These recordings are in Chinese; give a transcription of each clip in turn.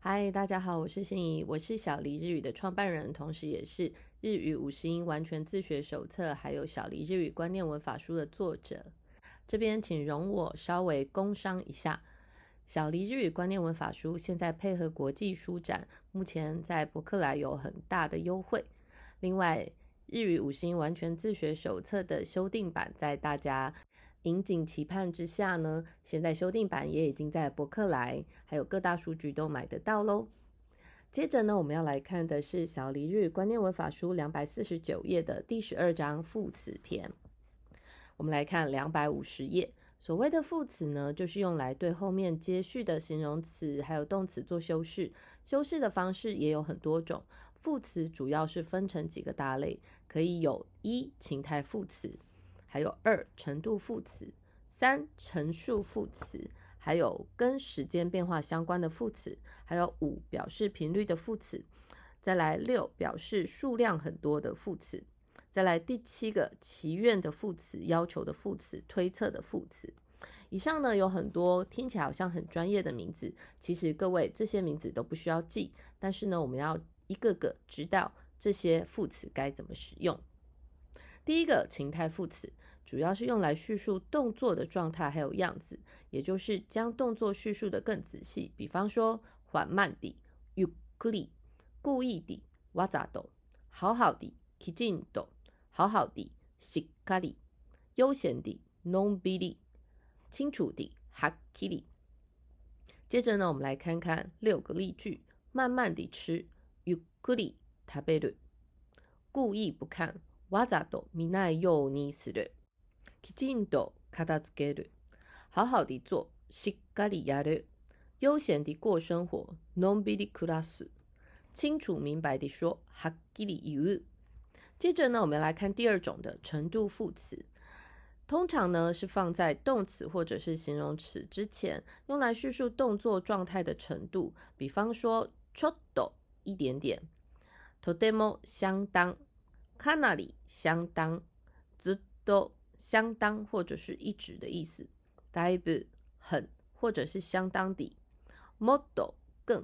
嗨，大家好，我是心怡，我是小黎日语的创办人，同时也是日语五十音完全自学手册，还有小黎日语观念文法书的作者。这边请容我稍微工商一下，小黎日语观念文法书现在配合国际书展，目前在博客来有很大的优惠。另外，日语五十音完全自学手册的修订版，在大家。引颈期盼之下呢，现在修订版也已经在博客来还有各大书局都买得到喽。接着呢，我们要来看的是小黎日观念文法书两百四十九页的第十二章副词篇。我们来看两百五十页，所谓的副词呢，就是用来对后面接续的形容词还有动词做修饰。修饰的方式也有很多种，副词主要是分成几个大类，可以有一情态副词。还有二程度副词，三陈述副词，还有跟时间变化相关的副词，还有五表示频率的副词，再来六表示数量很多的副词，再来第七个祈愿的副词，要求的副词，推测的副词。以上呢有很多听起来好像很专业的名字，其实各位这些名字都不需要记，但是呢我们要一个个知道这些副词该怎么使用。第一个情态副词主要是用来叙述动作的状态还有样子，也就是将动作叙述的更仔细。比方说，缓慢地ゆっくり、故意地わざと、好好的きちんと、好好的しっかり、悠闲地のんびり、清楚地はっきり。接着呢，我们来看看六个例句：慢慢地吃ゆっくり食べる、故意不看。 わざと見ないようにする。きちんと片付ける。好好的做。しっかりやる。悠闲地过生活。のんびり暮らす。清楚明白地说。はっきり言う。接着呢，我们来看第二种的程度副词。通常呢是放在动词或者是形容词之前，用来叙述动作状态的程度。比方说，ちょっと一点点。とても相当。 かなり相当，ずっと相当或者是一直的意思。だいぶ很或者是相当的。もっと更。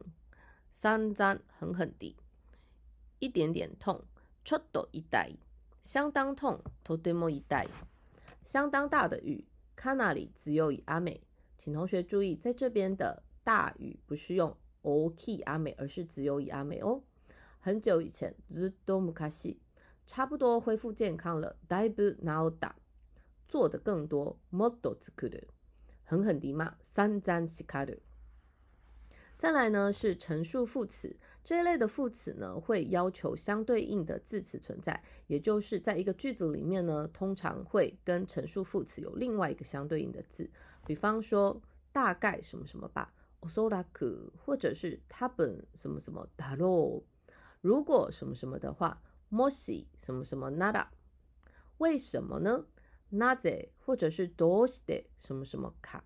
散々狠狠地。一点点痛。ちょっと痛い。相当痛。とても痛い。相当大的雨。かなり強い雨。请同学注意，在这边的大雨不是用大きい雨，而是只有以阿美哦。很久以前，ずっと昔。 差不多恢复健康了。だいぶ治った。做的更多。もっと作る。狠狠地骂。散々叱る。再来呢是陈述副词这一类的副词呢，会要求相对应的字词存在，也就是在一个句子里面呢，通常会跟陈述副词有另外一个相对应的字。比方说，大概什么什么吧。おそらく，或者是多分什么什么だろう。如果什么什么的话。 もし什么什么なら，为什么呢？なぜ或者是どうして什么什么か，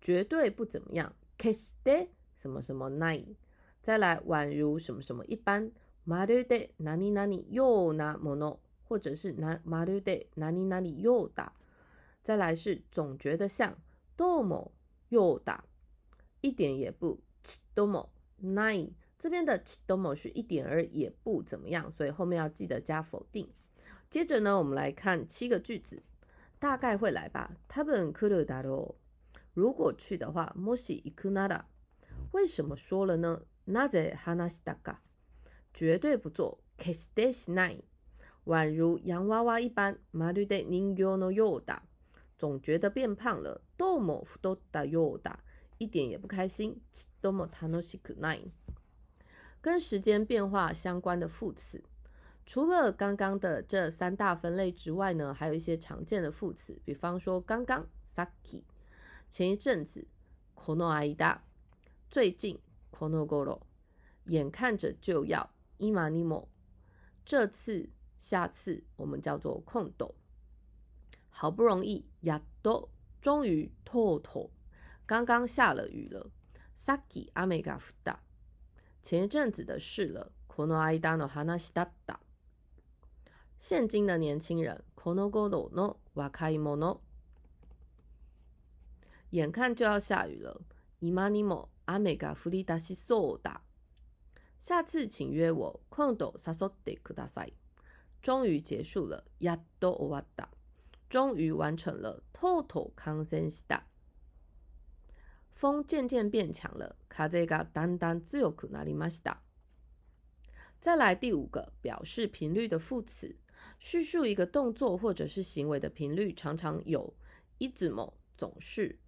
绝对不怎么样。決して什么什么ない。再来，宛如什么什么一般。まるで何々ようなもの，或者是なまるで何々ようだ。再来是总觉得像。どうもようだ，一点也不。ちっともない。 这边的ども是一点儿也不怎么样，所以后面要记得加否定。接着呢，我们来看七个句子，大概会来吧。多分来るだろう。如果去的话，もし行くなら。为什么说了呢？なぜ話したか？绝对不做。決してしない。宛如洋娃娃一般。まるで人形のようだ。总觉得变胖了。どうも太ったようだ。一点也不開心。ちっとも楽しくない。 跟时间变化相关的副词，除了刚刚的这三大分类之外呢，还有一些常见的副词，比方说刚刚 saki，前一阵子 kono aida，最近 kono goro，眼看着就要 imanimo，这次下次我们叫做空斗，好不容易 yado，终于 toto，刚刚下了雨了 saki amega fuda。前一阵子的事了。この間の話だった。现今的年轻人。この頃の若い者。眼看就要下雨了。今にも 雨が降り出しそうだ。下次请约我。今度誘ってください。终于结束了。やっと終わった。终于完成了。とうとう完成した。 风渐渐变强了。風がだんだん強くなりました。再来第五个，表示频率的副词，叙述一个动作或者是行为的频率，常常有いつも总是、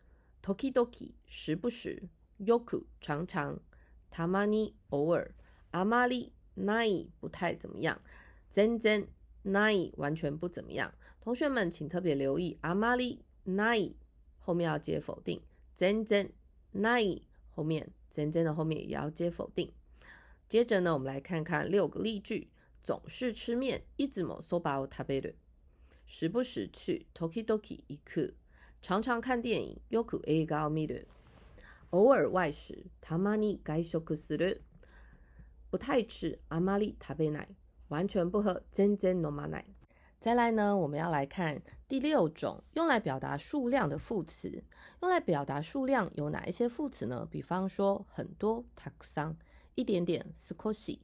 時々时不时、よく常常、たまに偶尔、あまりない不太怎么样、全然ない完全不怎么样。同学们请特别留意，あまりない后面要接否定，全然 ない后面全然的后面也要接否定。接着呢，我们来看看六个例句：总是吃面，いつもそばを食べる；时不时去，時々行く；常常看电影，よく映画を見る；偶尔外食，たまに外食する；不太吃，あまり食べない；完全不喝，全然飲まない。 再来呢，我们要来看第六种用来表达数量的副词。用来表达数量有哪一些副词呢？比方说很多，たくさん。一点点，squishy，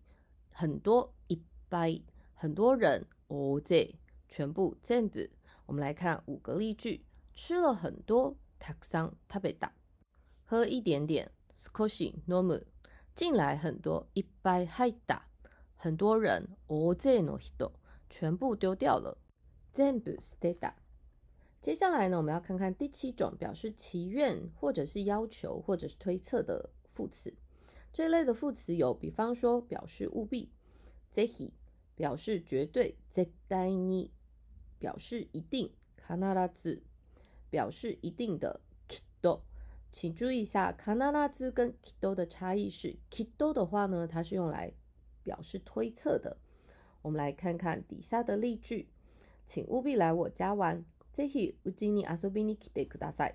很多，一百，很多人，all day，全部，全部。我们来看五个例句：吃了很多，たくさん食べた；喝一点点，squishy normal；进来很多，一百入った；很多人，all day の人， 全部丢掉了，全部捨てた。接下来呢，我们要看看第七种表示祈愿或者是要求或者是推测的副词。这类的副词有，比方说表示务必，ぜひ表示绝对，絶対に表示一定，必ず表示一定的，きっと。请注意一下，必ず跟きっと的差异是，きっと的话呢，它是用来表示推测的。 我们来看看底下的例句，请务必来我家玩。ぜひうちに遊びに来てください。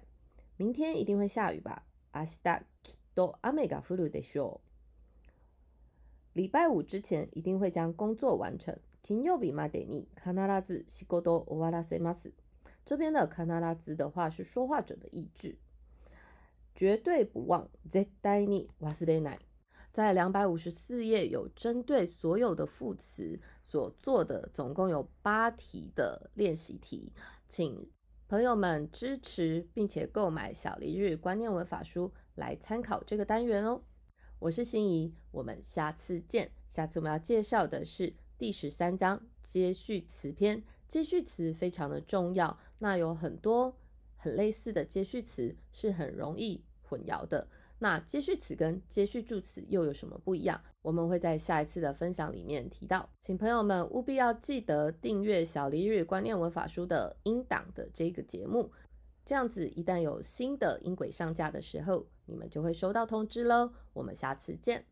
明天一定会下雨吧？明日き都雨が降るでしょう。礼拜五之前一定会将工作完成。金曜日までに必ず仕事を終わらせます。这边的必ず的话是说话者的意志，绝对不忘。絶対に忘れない。 在两百五十四页有针对所有的副词所做的，总共有八题的练习题，请朋友们支持并且购买小黎日观念文法书。来参考这个单元哦，我是心怡，我们下次见。下次我们要介绍的是第十三章接续词篇，接续词非常的重要。那有很多很类似的接续词是很容易混淆的。那接续词跟接续助词又有什么不一样？我们会在下一次的分享里面提到，请朋友们务必要记得订阅小黎日观念文法书的英档的这个节目。这样子，一旦有新的音轨上架的时候，你们就会收到通知喽。我们下次见。